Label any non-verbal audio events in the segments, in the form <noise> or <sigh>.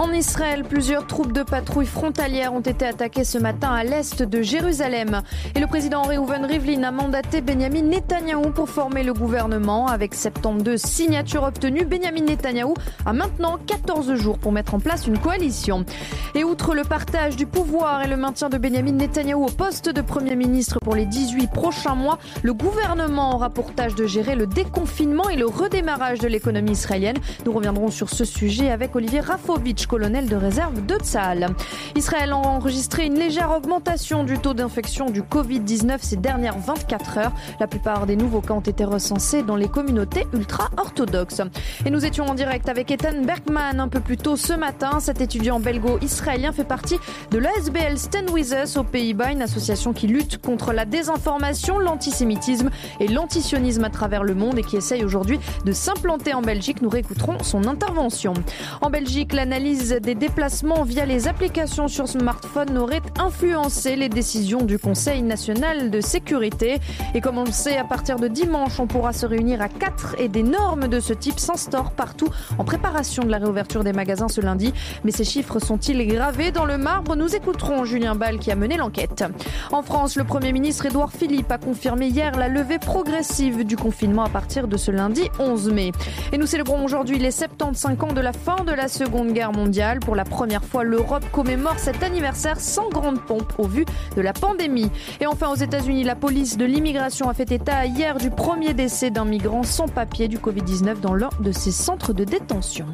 En Israël, plusieurs troupes de patrouille frontalières ont été attaquées ce matin à l'est de Jérusalem. Et le président Reuven Rivlin a mandaté Benjamin Netanyahou pour former le gouvernement. Avec 72 signatures obtenues, Benjamin Netanyahou a maintenant 14 jours pour mettre en place une coalition. Et outre le partage du pouvoir et le maintien de Benjamin Netanyahou au poste de Premier ministre pour les 18 prochains mois, le gouvernement aura pour tâche de gérer le déconfinement et le redémarrage de l'économie israélienne. Nous reviendrons sur ce sujet avec Olivier Rafovitch, colonel de réserve de Tsahal. Israël a enregistré une légère augmentation du taux d'infection du Covid-19 ces dernières 24 heures. La plupart des nouveaux cas ont été recensés dans les communautés ultra-orthodoxes. Et nous étions en direct avec Ethan Bergman un peu plus tôt ce matin. Cet étudiant belgo-israélien fait partie de l'ASBL Stand With Us aux Pays-Bas, une association qui lutte contre la désinformation, l'antisémitisme et l'antisionisme à travers le monde et qui essaye aujourd'hui de s'implanter en Belgique. Nous réécouterons son intervention. En Belgique, l'analyse des déplacements via les applications sur smartphone aurait influencé les décisions du Conseil national de sécurité. Et comme on le sait, à partir de dimanche, on pourra se réunir à 4 et des normes de ce type s'instaurent partout en préparation de la réouverture des magasins ce lundi. Mais ces chiffres sont-ils gravés dans le marbre? Nous écouterons Julien Ball qui a mené l'enquête. En France, le Premier ministre Édouard Philippe a confirmé hier la levée progressive du confinement à partir de ce lundi 11 mai. Et nous célébrons aujourd'hui les 75 ans de la fin de la Seconde Guerre mondiale. Pour la première fois, l'Europe commémore cet anniversaire sans grande pompe au vu de la pandémie. Et enfin, aux États-Unis, la police de l'immigration a fait état hier du premier décès d'un migrant sans papier du Covid-19 dans l'un de ses centres de détention.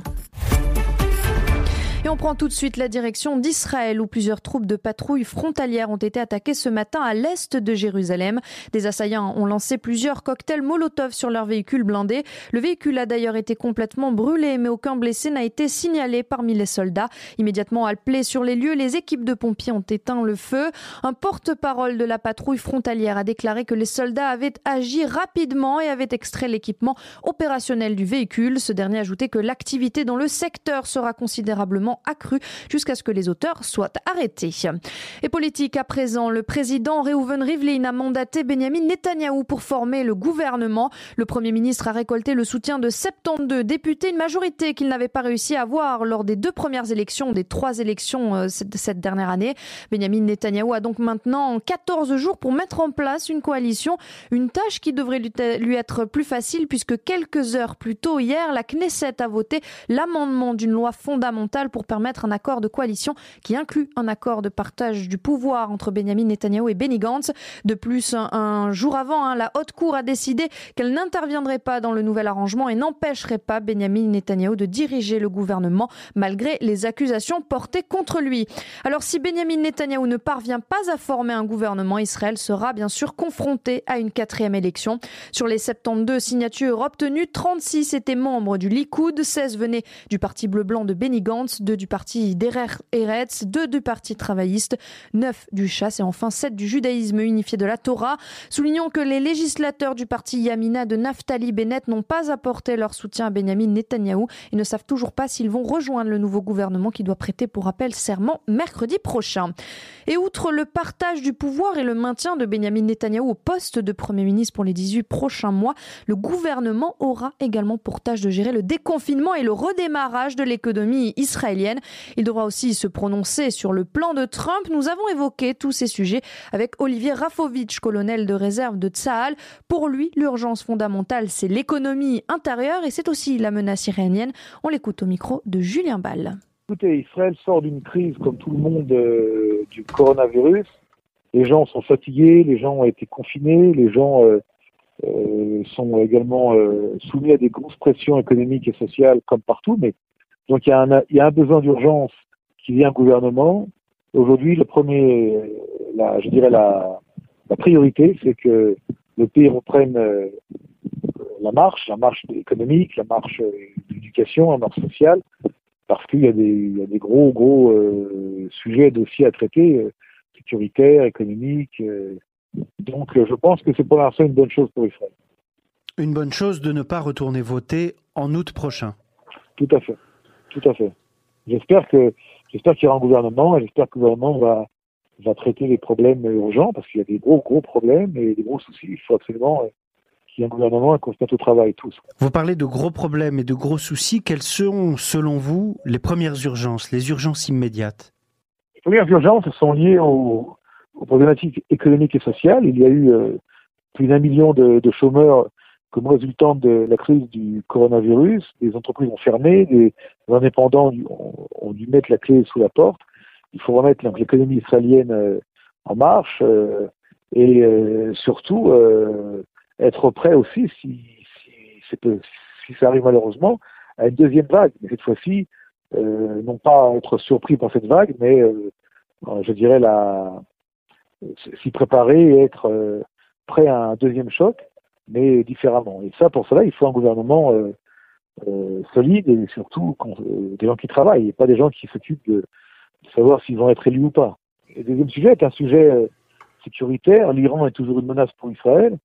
Et on prend tout de suite la direction d'Israël où plusieurs troupes de patrouille frontalières ont été attaquées ce matin à l'est de Jérusalem. Des assaillants ont lancé plusieurs cocktails Molotov sur leur véhicule blindé. Le véhicule a d'ailleurs été complètement brûlé, mais aucun blessé n'a été signalé parmi les soldats. Immédiatement appelés sur les lieux, les équipes de pompiers ont éteint le feu. Un porte-parole de la patrouille frontalière a déclaré que les soldats avaient agi rapidement et avaient extrait l'équipement opérationnel du véhicule. Ce dernier a ajouté que l'activité dans le secteur sera considérablement accru jusqu'à ce que les auteurs soient arrêtés. Et politique à présent, le président Reuven Rivlin a mandaté Benjamin Netanyahou pour former le gouvernement. Le Premier ministre a récolté le soutien de 72 députés, une majorité qu'il n'avait pas réussi à avoir lors des deux premières élections, des trois élections de euh, cette dernière année. Benjamin Netanyahou a donc maintenant 14 jours pour mettre en place une coalition, une tâche qui devrait lui être plus facile puisque quelques heures plus tôt hier, la Knesset a voté l'amendement d'une loi fondamentale pour permettre un accord de coalition qui inclut un accord de partage du pouvoir entre Benjamin Netanyahu et Benny Gantz. De plus, un, jour avant, hein, la haute cour a décidé qu'elle n'interviendrait pas dans le nouvel arrangement et n'empêcherait pas Benjamin Netanyahu de diriger le gouvernement malgré les accusations portées contre lui. Alors si Benjamin Netanyahu ne parvient pas à former un gouvernement, Israël sera bien sûr confronté à une quatrième élection. Sur les 72 signatures obtenues, 36 étaient membres du Likoud, 16 venaient du parti bleu-blanc de Benny Gantz, du parti Derer Eretz, 2 du parti travailliste, 9 du chasse et enfin 7 du judaïsme unifié de la Torah. Soulignons que les législateurs du parti Yamina de Naftali Bennett n'ont pas apporté leur soutien à Benjamin Netanyahou et ne savent toujours pas s'ils vont rejoindre le nouveau gouvernement qui doit prêter pour rappel serment mercredi prochain. Et outre le partage du pouvoir et le maintien de Benjamin Netanyahou au poste de Premier ministre pour les 18 prochains mois, le gouvernement aura également pour tâche de gérer le déconfinement et le redémarrage de l'économie israélienne. Il devra aussi se prononcer sur le plan de Trump. Nous avons évoqué tous ces sujets avec Olivier Rafovitch, colonel de réserve de Tsahal. Pour lui, l'urgence fondamentale, c'est l'économie intérieure et c'est aussi la menace irénienne. On l'écoute au micro de Julien Ball. Écoutez, Israël sort d'une crise comme tout le monde euh, du coronavirus. Les gens sont fatigués, les gens ont été confinés, les gens euh, euh, sont également soumis à des grosses pressions économiques et sociales comme partout, mais donc il y a un, il y a un besoin d'urgence qui vient au gouvernement. Aujourd'hui, le premier, la, je dirais la, la priorité, c'est que le pays reprenne euh, la marche, la marche économique, la marche euh, d'éducation, la marche sociale, parce qu'il y a des, il y a des gros, gros euh, sujets, dossiers à traiter, euh, sécuritaires, économiques. donc, je pense que c'est pour l'instant une bonne chose pour Israël. Une bonne chose de ne pas retourner voter en août prochain. Tout à fait. Tout à fait. J'espère que j'espère qu'il y aura un gouvernement et j'espère que le gouvernement va va traiter les problèmes urgents parce qu'il y a des gros gros problèmes et des gros soucis. Il faut absolument qu'il y ait un gouvernement et qu'on se mette au travail tous. Vous parlez de gros problèmes et de gros soucis. Quelles sont, selon vous, les premières urgences, les urgences immédiates? Les premières urgences sont liées aux, problématiques économiques et sociales. Il y a eu euh, plus d'un million de, chômeurs comme résultat de la crise du coronavirus. Les entreprises ont fermé, les, indépendants ont, dû mettre la clé sous la porte. Il faut remettre l'économie israélienne euh, en marche euh, et surtout être prêt aussi, si, ça arrive malheureusement, à une deuxième vague. Mais cette fois-ci, euh, non pas être surpris par cette vague, mais euh, euh, je dirais la s'y préparer et être euh, prêt à un deuxième choc, mais différemment. Et ça, pour cela, il faut un gouvernement euh, solide et surtout des gens qui travaillent, et pas des gens qui s'occupent de, de, savoir s'ils vont être élus ou pas. le deuxième sujet est un sujet sécuritaire. L'Iran est toujours une menace pour Israël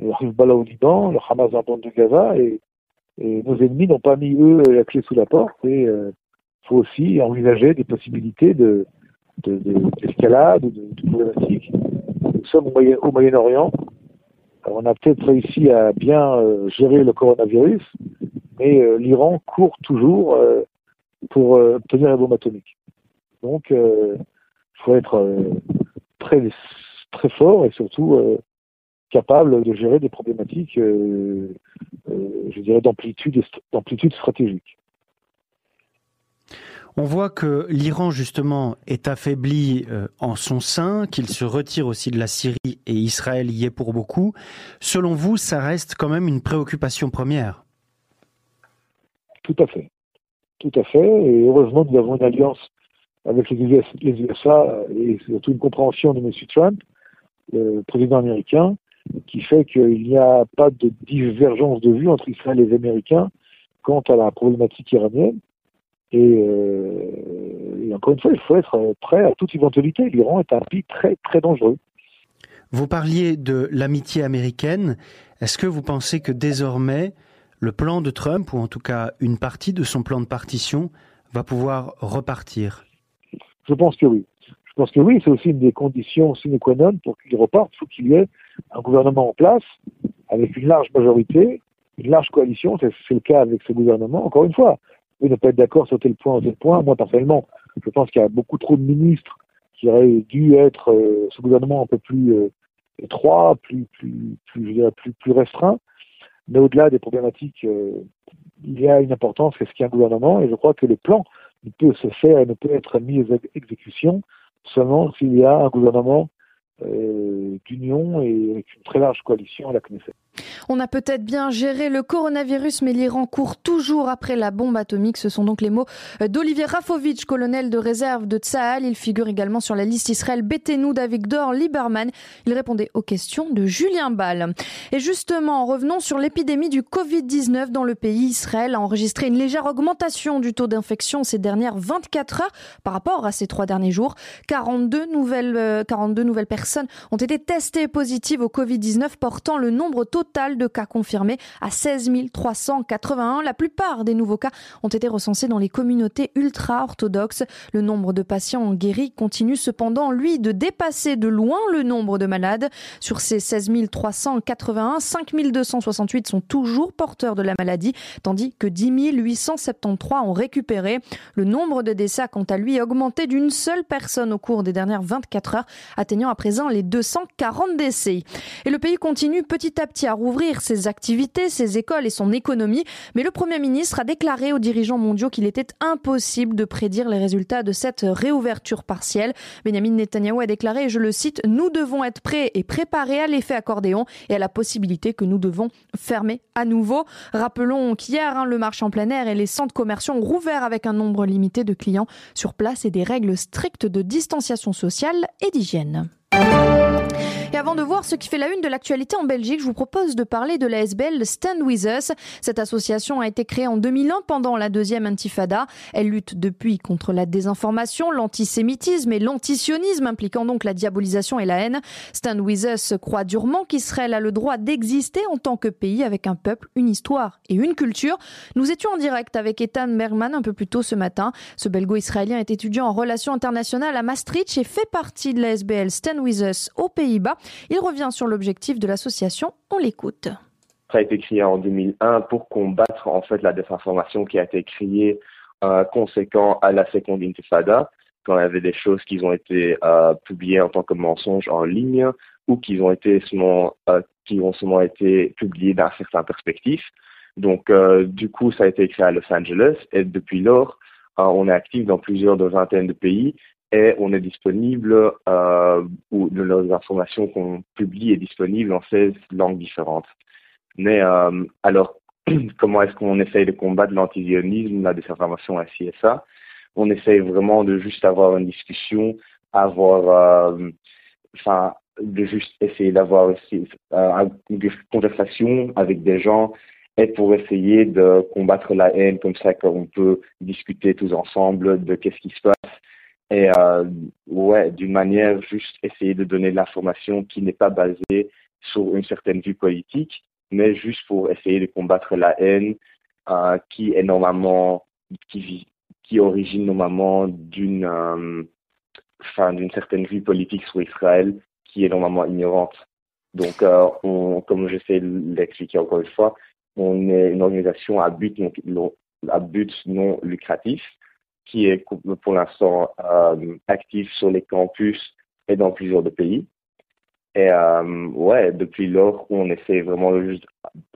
le Hezbollah au Liban, le Hamas en bande de Gaza, et, nos ennemis n'ont pas mis, eux, la clé sous la porte, et il euh, faut aussi envisager des possibilités de, d'escalade de, de, de, problématiques. Nous sommes au, Moyen, orient on a peut-être réussi à bien euh, gérer le coronavirus, mais euh, l'Iran court toujours pour obtenir la bombe atomique. Donc, il faut être très, très fort et surtout capable de gérer des problématiques, euh, euh, je dirais, d'amplitude, d'amplitude stratégique. On voit que l'Iran, justement, est affaibli euh, en son sein, qu'il se retire aussi de la Syrie et Israël y est pour beaucoup. Selon vous, ça reste quand même une préoccupation première Tout à fait. Tout à fait. Et heureusement, nous avons une alliance avec les USA et surtout une compréhension de M. Trump, le président américain, qui fait qu'il n'y a pas de divergence de vue entre Israël et les Américains quant à la problématique iranienne. Euh, et, encore une fois, il faut être prêt à toute éventualité. L'Iran est un pays très, très dangereux. Vous parliez de l'amitié américaine. Est-ce que vous pensez que désormais, le plan de Trump, ou en tout cas une partie de son plan de partition, va pouvoir repartir? Je pense que oui. Je pense que oui, c'est aussi une des conditions sine qua non pour qu'il reparte. Il faut qu'il y ait un gouvernement en place avec une large majorité, une large coalition, c'est le cas avec ce gouvernement. Encore une fois, vous ne pas être d'accord sur tel point ou tel point. Moi, personnellement, je pense qu'il y a beaucoup trop de ministres qui auraient dû être euh, ce gouvernement un peu plus euh, étroit, plus, plus, plus, je dirais, plus, plus restreint. Mais au-delà des problématiques, euh, il y a une importance, c'est ce qu'il y a un gouvernement, et je crois que le plan ne peut se faire et ne peut être mis à exécution seulement s'il y a un gouvernement euh, d'union et avec une très large coalition à la Knesset. On a peut-être bien géré le coronavirus, mais l'Iran court toujours après la bombe atomique. Ce sont donc les mots d'Olivier Rafovitch, colonel de réserve de Tsahal. Il figure également sur la liste Israël Betenou d'Avigdor Lieberman. Il répondait aux questions de Julien Ball. Et justement, revenons sur l'épidémie du Covid-19 dans le pays. Israël a enregistré une légère augmentation du taux d'infection ces dernières 24 heures par rapport à ces trois derniers jours. 42 nouvelles, 42 euh, nouvelles personnes ont été testées positives au Covid-19, portant le nombre total de cas confirmés à 16 381. La plupart des nouveaux cas ont été recensés dans les communautés ultra-orthodoxes. Le nombre de patients guéris continue cependant, lui, de dépasser de loin le nombre de malades. Sur ces 16 381, 5 268 sont toujours porteurs de la maladie, tandis que 10 873 ont récupéré. Le nombre de décès a quant à lui augmenté d'une seule personne au cours des dernières 24 heures, atteignant à présent les 240 décès. Et le pays continue petit à petit à rouvrir ses activités, ses écoles et son économie. Mais le Premier ministre a déclaré aux dirigeants mondiaux qu'il était impossible de prédire les résultats de cette réouverture partielle. Benjamin Netanyahu a déclaré, je le cite, Nous devons être prêts et préparés à l'effet accordéon et à la possibilité que nous devons fermer à nouveau. Rappelons qu'hier, hein, le marché en plein air et les centres commerciaux ont rouvert avec un nombre limité de clients sur place et des règles strictes de distanciation sociale et d'hygiène. Et avant de voir ce qui fait la une de l'actualité en Belgique, je vous propose de parler de la SBL Stand With Us. Cette association a été créée en 2001 pendant la deuxième intifada. Elle lutte depuis contre la désinformation, l'antisémitisme et l'antisionisme, impliquant donc la diabolisation et la haine. Stand With Us croit durement qu'Israël a le droit d'exister en tant que pays avec un peuple, une histoire et une culture. Nous étions en direct avec Ethan Bergman un peu plus tôt ce matin. Ce belgo-israélien est étudiant en relations internationales à Maastricht et fait partie de la SBL Stand With Us aux Il revient sur l'objectif de l'association. On l'écoute. ça a été créé en 2001 pour combattre en fait la désinformation qui a été créée euh, conséquent à la seconde intifada, quand il y avait des choses qui ont été euh, publiées en tant que mensonges en ligne ou qui ont été seulement, euh, qui ont seulement été publiées d'un certain perspective. Donc, euh, du coup, ça a été créé à Los Angeles et depuis lors, on est actif dans plusieurs de vingtaines de pays on est disponible, euh, ou nos informations qu'on publie est disponible en 16 langues différentes. Mais euh, alors, <clears throat> comment est-ce qu'on essaye de combattre l'antizionisme, la désinformation ainsi et ça On essaye vraiment de juste avoir une discussion, avoir, euh, de juste essayer d'avoir aussi euh, une conversation avec des gens et pour essayer de combattre la haine comme ça qu'on peut discuter tous ensemble de qu'est-ce qui se passe et euh, ouais d'une manière juste essayer de donner de l'information qui n'est pas basée sur une certaine vue politique mais juste pour essayer de combattre la haine euh, qui est normalement qui qui origine normalement d'une euh, d'une certaine vue politique sur Israël qui est normalement ignorante. Donc euh, on, comme j'essaie de l'expliquer encore une fois on est une organisation à but non, à but non lucratif qui est pour l'instant euh, active sur les campus et dans plusieurs de pays. Et euh, ouais, depuis lors, on essaie vraiment juste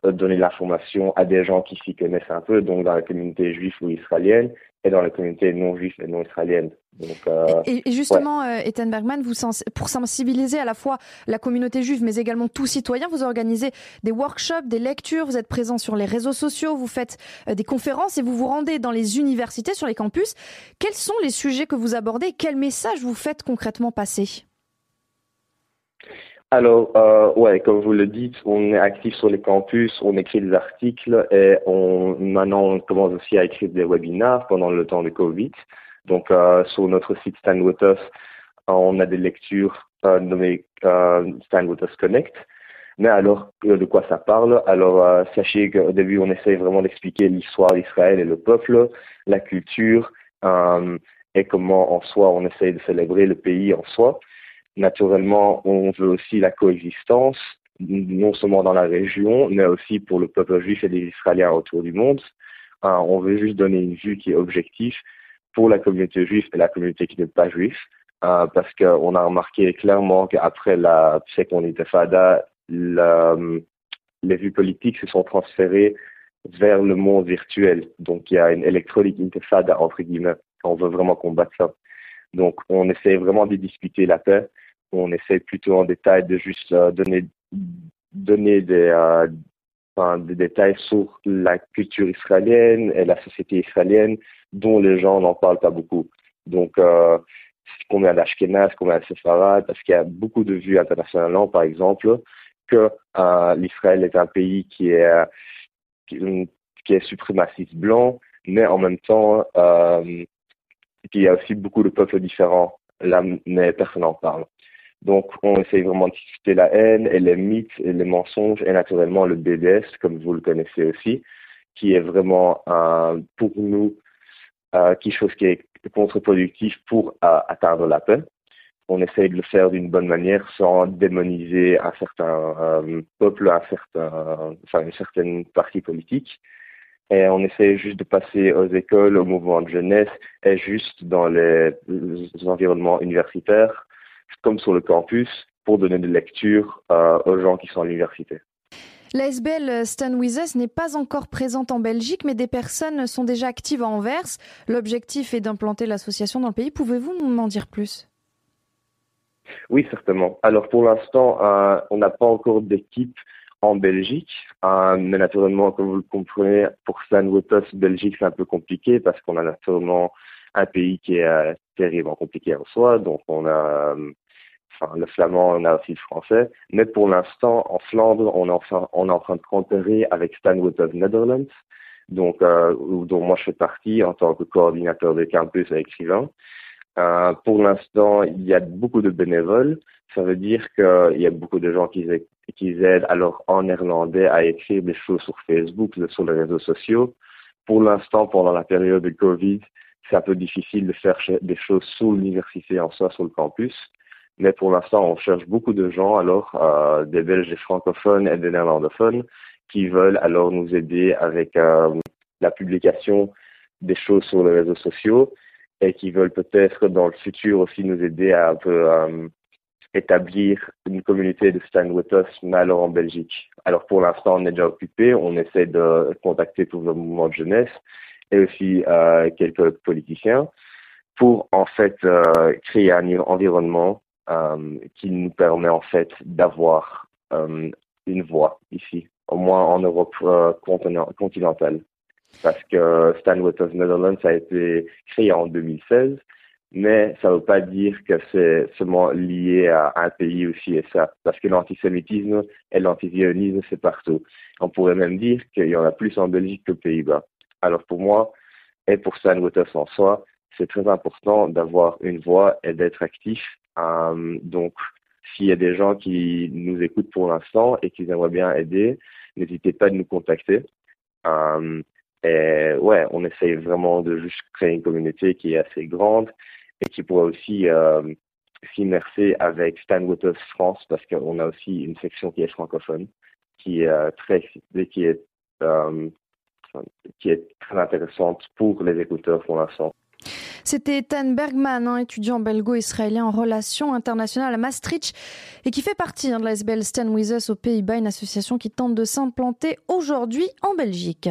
de donner l'information à des gens qui s'y connaissent un peu, donc dans la communauté juive ou israélienne, et dans la communauté non juive et non israélienne. Donc, euh, et, et, justement, ouais. euh, Ethan Bergman, vous sens pour sensibiliser à la fois la communauté juive, mais également tous citoyens, vous organisez des workshops, des lectures, vous êtes présent sur les réseaux sociaux, vous faites euh, des conférences et vous vous rendez dans les universités, sur les campus. Quels sont les sujets que vous abordez Quel message vous faites concrètement passer? Alors, euh, ouais, comme vous le dites, on est actif sur les campus, on écrit des articles et on, maintenant on commence aussi à écrire des webinars pendant le temps de Covid. Donc, euh, sur notre site Stand With Us, on a des lectures euh, nommées euh, Stand With Us Connect. Mais alors, de quoi ça parle? Alors, sachez qu'au début, on essaye vraiment d'expliquer l'histoire d'Israël et le peuple, la culture, et comment en soi on essaye de célébrer le pays en soi. Naturellement, on veut aussi la coexistence, non seulement dans la région, mais aussi pour le peuple juif et les Israéliens autour du monde. Euh, on veut juste donner une vue qui est objective pour la communauté juive et la communauté qui n'est pas juive, euh, parce qu'on a remarqué clairement qu'après la seconde intifada, les vues politiques se sont transférées vers le monde virtuel. Donc il y a une électronique intifada, entre guillemets. On veut vraiment combattre ça. Donc, on essaie vraiment de discuter la paix. On essaie plutôt en détail de juste euh, donner, donner des, euh, des détails sur la culture israélienne et la société israélienne dont les gens n'en parlent pas beaucoup. Donc, euh, combien d'Ashkenaz, combien de Sepharad, parce qu'il y a beaucoup de vues internationalement, par exemple, que euh, l'Israël est un pays qui est, est suprémaciste blanc, mais en même temps, euh, et puis il y a aussi beaucoup de peuples différents, là, mais personne n'en parle. Donc on essaye vraiment de discuter la haine et les mythes et les mensonges et naturellement le BDS, comme vous le connaissez aussi, qui est vraiment euh, pour nous euh, quelque chose qui est contre-productif pour euh, atteindre la paix. On essaye de le faire d'une bonne manière sans démoniser un certain euh, peuple, un certain, enfin une certaine partie politique et on essaie juste de passer aux écoles, au mouvement de jeunesse et juste dans les environnements universitaires, comme sur le campus, pour donner de lecture euh, aux gens qui sont à l'université. L'ASBL Stan With n'est pas encore présente en Belgique, mais des personnes sont déjà actives à Anvers. L'objectif est d'implanter l'association dans le pays. Pouvez-vous m'en dire plus? Oui, certainement. Alors pour l'instant, euh, on n'a pas encore d'équipe en Belgique. Euh, mais naturellement, comme vous le comprenez, pour Stan Wotos, Belgique, c'est un peu compliqué parce qu'on a naturellement un pays qui est euh, terriblement compliqué en soi. Donc, on a enfin, le flamand, on a aussi le français. Mais pour l'instant, en Flandre, on est, en train de coopérer avec Stan Wotos Netherlands, donc, euh, dont moi je fais partie en tant que coordinateur de campus et écrivain. Euh, pour l'instant, il y a beaucoup de bénévoles. Ça veut dire qu'il y a beaucoup de gens qui, qui aident alors en néerlandais à écrire des choses sur Facebook, sur les réseaux sociaux. Pour l'instant, pendant la période de Covid, c'est un peu difficile de faire des choses sur l'université en soi, sur le campus. Mais pour l'instant, on cherche beaucoup de gens, alors euh, des Belges et francophones et des néerlandophones, qui veulent alors nous aider avec la publication des choses sur les réseaux sociaux et qui veulent peut-être dans le futur aussi nous aider à un peu établir une communauté de Stand With Us, mais alors en Belgique. Alors pour l'instant, on est déjà occupé, on essaie de contacter tous le mouvements de jeunesse et aussi euh, quelques politiciens pour en fait euh, créer un environnement euh, qui nous permet en fait d'avoir une voix ici, au moins en Europe continentale. Parce que With Us Netherlands a été créé en 2016 mais ça ne veut pas dire que c'est seulement lié à un pays aussi et ça, parce que l'antisémitisme et l'antisionisme, c'est partout. On pourrait même dire qu'il y en a plus en Belgique qu'aux Pays-Bas. Alors pour moi, et pour Stan en soi, c'est très important d'avoir une voix et d'être actif. Euh, donc, s'il y a des gens qui nous écoutent pour l'instant et qui aimeraient bien aider, n'hésitez pas à nous contacter. Euh, et ouais, on essaye vraiment de juste créer une communauté qui est assez grande et qui pourrait aussi euh, s'immerser avec Stan Waters France parce qu'on a aussi une section qui est francophone qui est euh, très qui est qui est très intéressante pour les écouteurs pour l'instant. C'était Tan Bergman, un étudiant belgo-israélien en relations internationales à Maastricht et qui fait partie hein, de la SBL Stan With Us aux Pays-Bas, une association qui tente de s'implanter aujourd'hui en Belgique.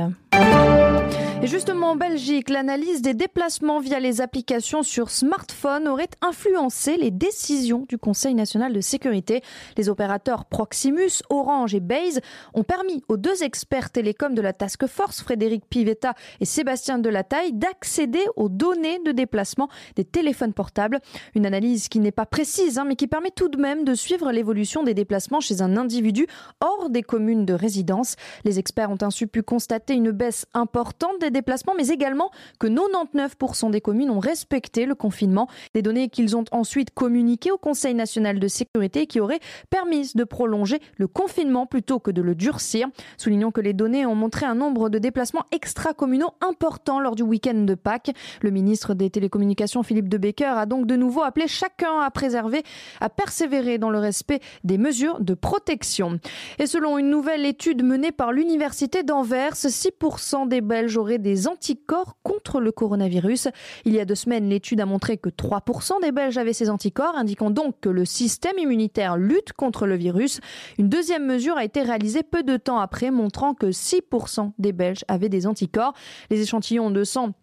Et justement, en Belgique, l'analyse des déplacements via les applications sur smartphone aurait influencé les décisions du Conseil national de sécurité. Les opérateurs Proximus, Orange et Base ont permis aux deux experts télécoms de la Task Force, Frédéric Pivetta et Sébastien Delataille, d'accéder aux données de déplacement des téléphones portables. Une analyse qui n'est pas précise, hein, mais qui permet tout de même de suivre l'évolution des déplacements chez un individu hors des communes de résidence. Les experts ont ainsi pu constater une baisse importante des déplacements, mais également que 99% des communes ont respecté le confinement. Des données qu'ils ont ensuite communiquées au Conseil national de sécurité qui auraient permis de prolonger le confinement plutôt que de le durcir. Soulignons que les données ont montré un nombre de déplacements extra-communaux importants lors du week-end de Pâques. Le ministre des Télécommunications, Philippe de Becker, a donc de nouveau appelé chacun à préserver, à persévérer dans le respect des mesures de protection. Et selon une nouvelle étude menée par l'Université d'Anvers, 6% des Belges auraient des anticorps contre le coronavirus. Il y a deux semaines, l'étude a montré que 3% des Belges avaient ces anticorps, indiquant donc que le système immunitaire lutte contre le virus. Une deuxième mesure a été réalisée peu de temps après, montrant que 6% des Belges avaient des anticorps. Les échantillons de sang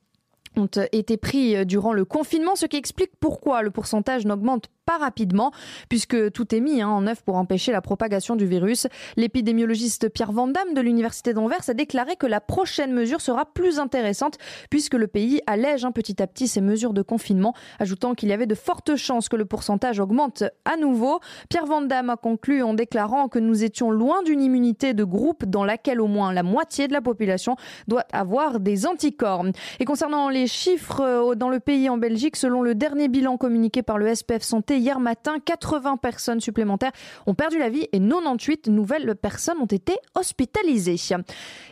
ont été pris durant le confinement, ce qui explique pourquoi le pourcentage n'augmente pas rapidement, puisque tout est mis hein, en œuvre pour empêcher la propagation du virus. L'épidémiologiste Pierre Vandamme de l'Université d'Anvers a déclaré que la prochaine mesure sera plus intéressante, puisque le pays allège hein, petit à petit ses mesures de confinement, ajoutant qu'il y avait de fortes chances que le pourcentage augmente à nouveau. Pierre Vandamme a conclu en déclarant que nous étions loin d'une immunité de groupe dans laquelle au moins la moitié de la population doit avoir des anticorps. Et concernant les chiffres euh, dans le pays en Belgique, selon le dernier bilan communiqué par le SPF Santé, hier matin, 80 personnes supplémentaires ont perdu la vie et 98 nouvelles personnes ont été hospitalisées.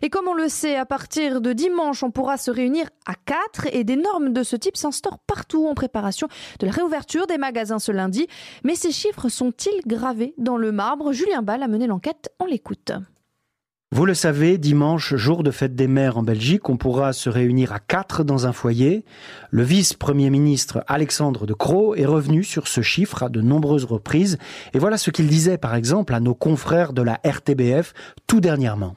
Et comme on le sait, à partir de dimanche, on pourra se réunir à 4 et des normes de ce type s'instaurent partout en préparation de la réouverture des magasins ce lundi. Mais ces chiffres sont-ils gravés dans le marbre? Julien Ball a mené l'enquête, on l'écoute. Vous le savez, dimanche, jour de fête des mères en Belgique, on pourra se réunir à quatre dans un foyer. Le vice-premier ministre Alexandre de Croo est revenu sur ce chiffre à de nombreuses reprises. Et voilà ce qu'il disait, par exemple, à nos confrères de la RTBF tout dernièrement.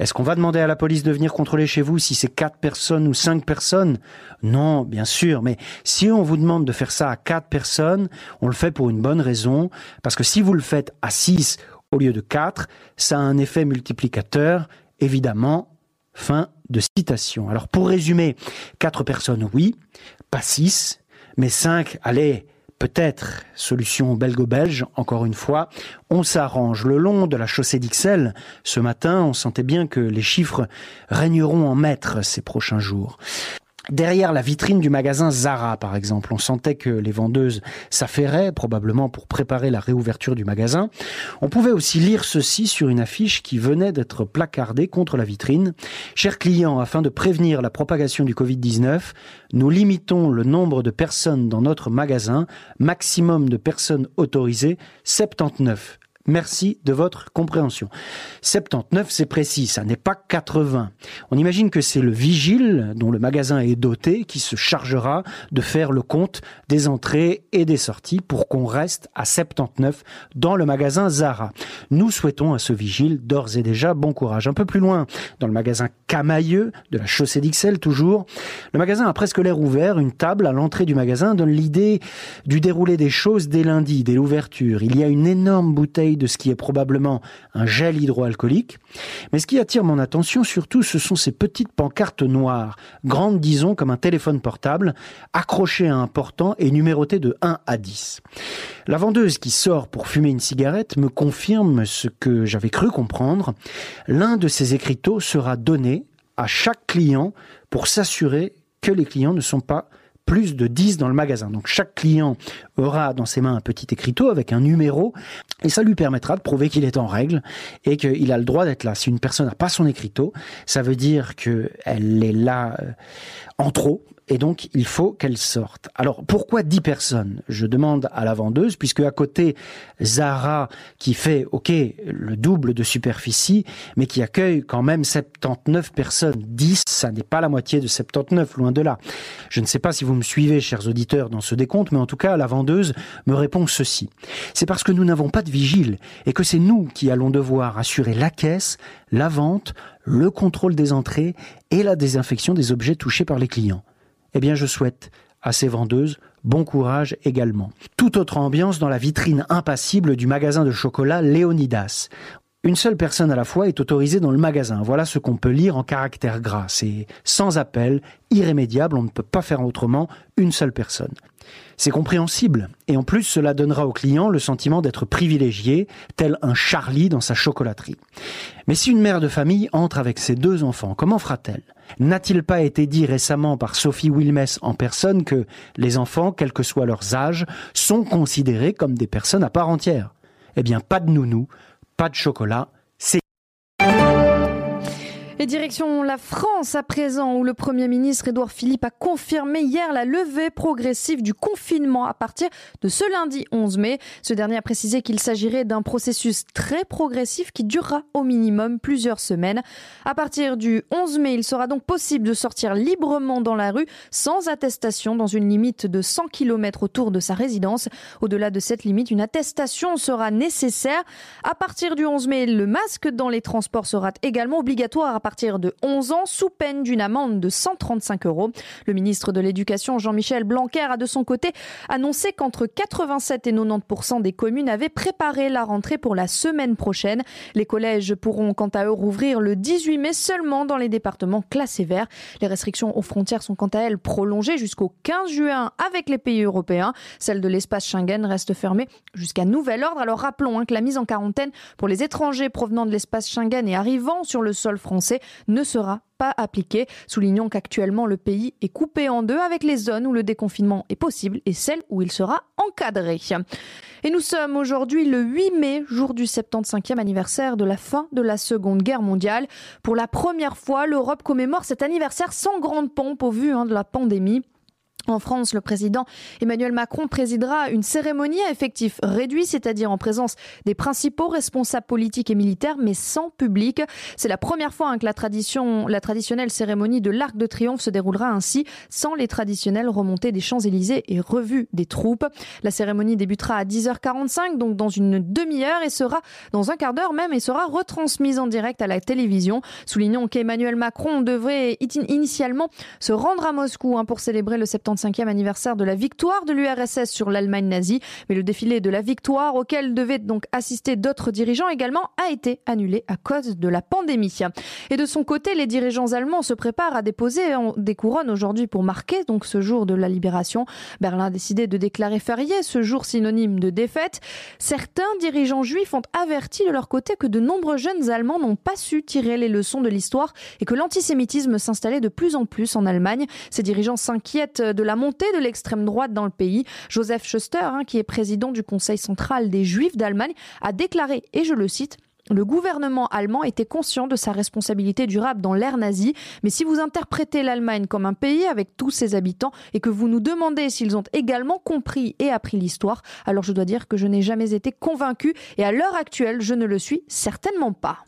Est-ce qu'on va demander à la police de venir contrôler chez vous si c'est quatre personnes ou cinq personnes? Non, bien sûr, mais si on vous demande de faire ça à quatre personnes, on le fait pour une bonne raison, parce que si vous le faites à six au lieu de 4, ça a un effet multiplicateur, évidemment. Fin de citation. Alors pour résumer, 4 personnes, oui, pas 6, mais 5, allez, peut-être, solution belgo-belge, encore une fois, on s'arrange. Le long de la chaussée d'Ixelles, ce matin, on sentait bien que les chiffres régneront en maître ces prochains jours. Derrière la vitrine du magasin Zara, par exemple, on sentait que les vendeuses s'affairaient, probablement pour préparer la réouverture du magasin. On pouvait aussi lire ceci sur une affiche qui venait d'être placardée contre la vitrine. Chers clients, afin de prévenir la propagation du Covid-19, nous limitons le nombre de personnes dans notre magasin, maximum de personnes autorisées, 79 Merci de votre compréhension. 79, c'est précis, ça n'est pas 80. On imagine que c'est le vigile dont le magasin est doté qui se chargera de faire le compte des entrées et des sorties pour qu'on reste à 79 dans le magasin Zara. Nous souhaitons à ce vigile d'ores et déjà bon courage. Un peu plus loin, dans le magasin Camailleux de la chaussée d'Ixelles toujours, le magasin a presque l'air ouvert. Une table à l'entrée du magasin donne l'idée du déroulé des choses dès lundi, dès l'ouverture. Il y a une énorme bouteille de ce qui est probablement un gel hydroalcoolique. Mais ce qui attire mon attention surtout, ce sont ces petites pancartes noires, grandes disons comme un téléphone portable, accrochées à un portant et numérotées de 1 à 10. La vendeuse qui sort pour fumer une cigarette me confirme ce que j'avais cru comprendre. L'un de ces écriteaux sera donné à chaque client pour s'assurer que les clients ne sont pas plus de 10 dans le magasin. Donc chaque client aura dans ses mains un petit écriteau avec un numéro et ça lui permettra de prouver qu'il est en règle et qu'il a le droit d'être là. Si une personne n'a pas son écriteau, ça veut dire qu'elle est là euh, en trop et donc il faut qu'elle sorte. Alors pourquoi 10 personnes? Je demande à la vendeuse, puisque à côté, Zara, qui fait, ok, le double de superficie, mais qui accueille quand même 79 personnes. 10, ça n'est pas la moitié de 79, loin de là. Je ne sais pas si vous me suivez, chers auditeurs, dans ce décompte, mais en tout cas, la vendeuse me répond ceci. C'est parce que nous n'avons pas de vigile et que c'est nous qui allons devoir assurer la caisse, la vente, le contrôle des entrées et la désinfection des objets touchés par les clients eh bien je souhaite à ces vendeuses bon courage également. Toute autre ambiance dans la vitrine impassible du magasin de chocolat Léonidas. Une seule personne à la fois est autorisée dans le magasin. Voilà ce qu'on peut lire en caractère gras. C'est sans appel, irrémédiable, on ne peut pas faire autrement, une seule personne. C'est compréhensible, et en plus cela donnera au client le sentiment d'être privilégié, tel un Charlie dans sa chocolaterie. Mais si une mère de famille entre avec ses deux enfants, comment fera-t-elle? N'a-t-il pas été dit récemment par Sophie Wilmès en personne que les enfants, quels que soient leurs âges, sont considérés comme des personnes à part entière? Eh bien, pas de nounou, pas de chocolat, et direction la France à présent, où le Premier ministre Édouard Philippe a confirmé hier la levée progressive du confinement à partir de ce lundi 11 mai. Ce dernier a précisé qu'il s'agirait d'un processus très progressif qui durera au minimum plusieurs semaines. À partir du 11 mai, il sera donc possible de sortir librement dans la rue sans attestation dans une limite de 100 km autour de sa résidence. Au-delà de cette limite, une attestation sera nécessaire. À partir du 11 mai, le masque dans les transports sera également obligatoire à partir de 11 ans sous peine d'une amende de 135 euros. Le ministre de l'Éducation, Jean-Michel Blanquer, a de son côté annoncé qu'entre 87 et 90% des communes avaient préparé la rentrée pour la semaine prochaine. Les collèges pourront quant à eux rouvrir le 18 mai seulement dans les départements classés verts. Les restrictions aux frontières sont quant à elles prolongées jusqu'au 15 juin avec les pays européens. Celle de l'espace Schengen reste fermée jusqu'à nouvel ordre. Alors rappelons hein, que la mise en quarantaine pour les étrangers provenant de l'espace Schengen et arrivant sur le sol français ne sera pas appliqué. Soulignons qu'actuellement le pays est coupé en deux avec les zones où le déconfinement est possible et celles où il sera encadré. Et nous sommes aujourd'hui le 8 mai, jour du 75e anniversaire de la fin de la Seconde Guerre mondiale. Pour la première fois, l'Europe commémore cet anniversaire sans grande pompe au vu hein, de la pandémie. En France, le président Emmanuel Macron présidera une cérémonie à effectif réduit, c'est-à-dire en présence des principaux responsables politiques et militaires, mais sans public. C'est la première fois hein, que la, tradition, la traditionnelle cérémonie de l'Arc de Triomphe se déroulera ainsi, sans les traditionnelles remontées des Champs-Élysées et revues des troupes. La cérémonie débutera à 10h45, donc dans une demi-heure, et sera dans un quart d'heure même, et sera retransmise en direct à la télévision. Soulignons qu'Emmanuel Macron devrait initialement se rendre à Moscou hein, pour célébrer le septembre 75e anniversaire de la victoire de l'URSS sur l'Allemagne nazie. Mais le défilé de la victoire, auquel devaient donc assister d'autres dirigeants également, a été annulé à cause de la pandémie. Et de son côté, les dirigeants allemands se préparent à déposer des couronnes aujourd'hui pour marquer donc ce jour de la libération. Berlin a décidé de déclarer férié ce jour synonyme de défaite. Certains dirigeants juifs ont averti de leur côté que de nombreux jeunes Allemands n'ont pas su tirer les leçons de l'histoire et que l'antisémitisme s'installait de plus en plus en Allemagne. Ces dirigeants s'inquiètent de la montée de l'extrême droite dans le pays. Joseph Schuster, hein, qui est président du Conseil central des Juifs d'Allemagne, a déclaré, et je le cite, Le gouvernement allemand était conscient de sa responsabilité durable dans l'ère nazie, mais si vous interprétez l'Allemagne comme un pays avec tous ses habitants et que vous nous demandez s'ils ont également compris et appris l'histoire, alors je dois dire que je n'ai jamais été convaincu et à l'heure actuelle, je ne le suis certainement pas.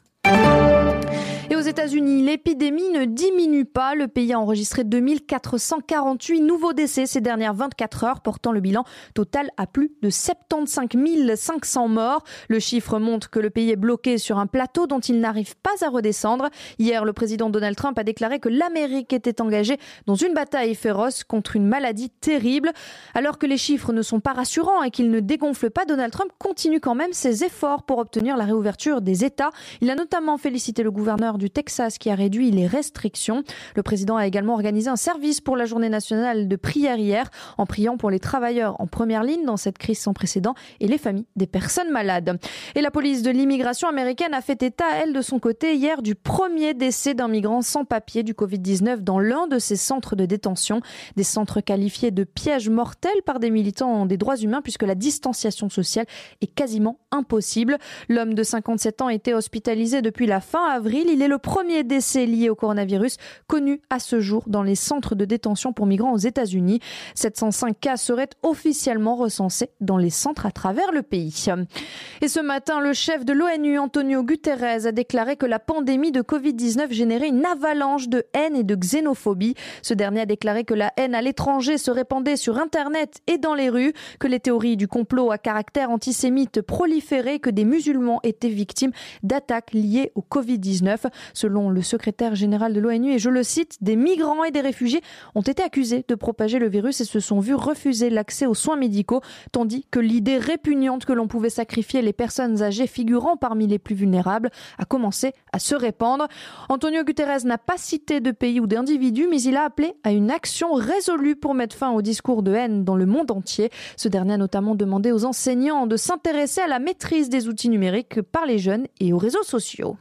Et aux États-Unis, l'épidémie ne diminue pas. Le pays a enregistré 2448 nouveaux décès ces dernières 24 heures, portant le bilan total à plus de 75 500 morts. Le chiffre montre que le pays est bloqué sur un plateau dont il n'arrive pas à redescendre. Hier, le président Donald Trump a déclaré que l'Amérique était engagée dans une bataille féroce contre une maladie terrible. Alors que les chiffres ne sont pas rassurants et qu'il ne dégonfle pas, Donald Trump continue quand même ses efforts pour obtenir la réouverture des États. Il a notamment félicité le gouverneur du Texas qui a réduit les restrictions. Le président a également organisé un service pour la journée nationale de prière hier en priant pour les travailleurs en première ligne dans cette crise sans précédent et les familles des personnes malades. Et la police de l'immigration américaine a fait état, elle, de son côté, hier du premier décès d'un migrant sans papier du Covid-19 dans l'un de ses centres de détention. Des centres qualifiés de pièges mortels par des militants des droits humains puisque la distanciation sociale est quasiment impossible. L'homme de 57 ans était hospitalisé depuis la fin avril. Le premier décès lié au coronavirus connu à ce jour dans les centres de détention pour migrants aux États-Unis. 705 cas seraient officiellement recensés dans les centres à travers le pays. Et ce matin, le chef de l'ONU, Antonio Guterres, a déclaré que la pandémie de Covid-19 générait une avalanche de haine et de xénophobie. Ce dernier a déclaré que la haine à l'étranger se répandait sur Internet et dans les rues, que les théories du complot à caractère antisémite proliféraient, que des musulmans étaient victimes d'attaques liées au Covid-19 selon le secrétaire général de l'ONU. Et je le cite, des migrants et des réfugiés ont été accusés de propager le virus et se sont vus refuser l'accès aux soins médicaux, tandis que l'idée répugnante que l'on pouvait sacrifier les personnes âgées figurant parmi les plus vulnérables a commencé à se répandre. Antonio Guterres n'a pas cité de pays ou d'individus, mais il a appelé à une action résolue pour mettre fin au discours de haine dans le monde entier. Ce dernier a notamment demandé aux enseignants de s'intéresser à la maîtrise des outils numériques par les jeunes et aux réseaux sociaux.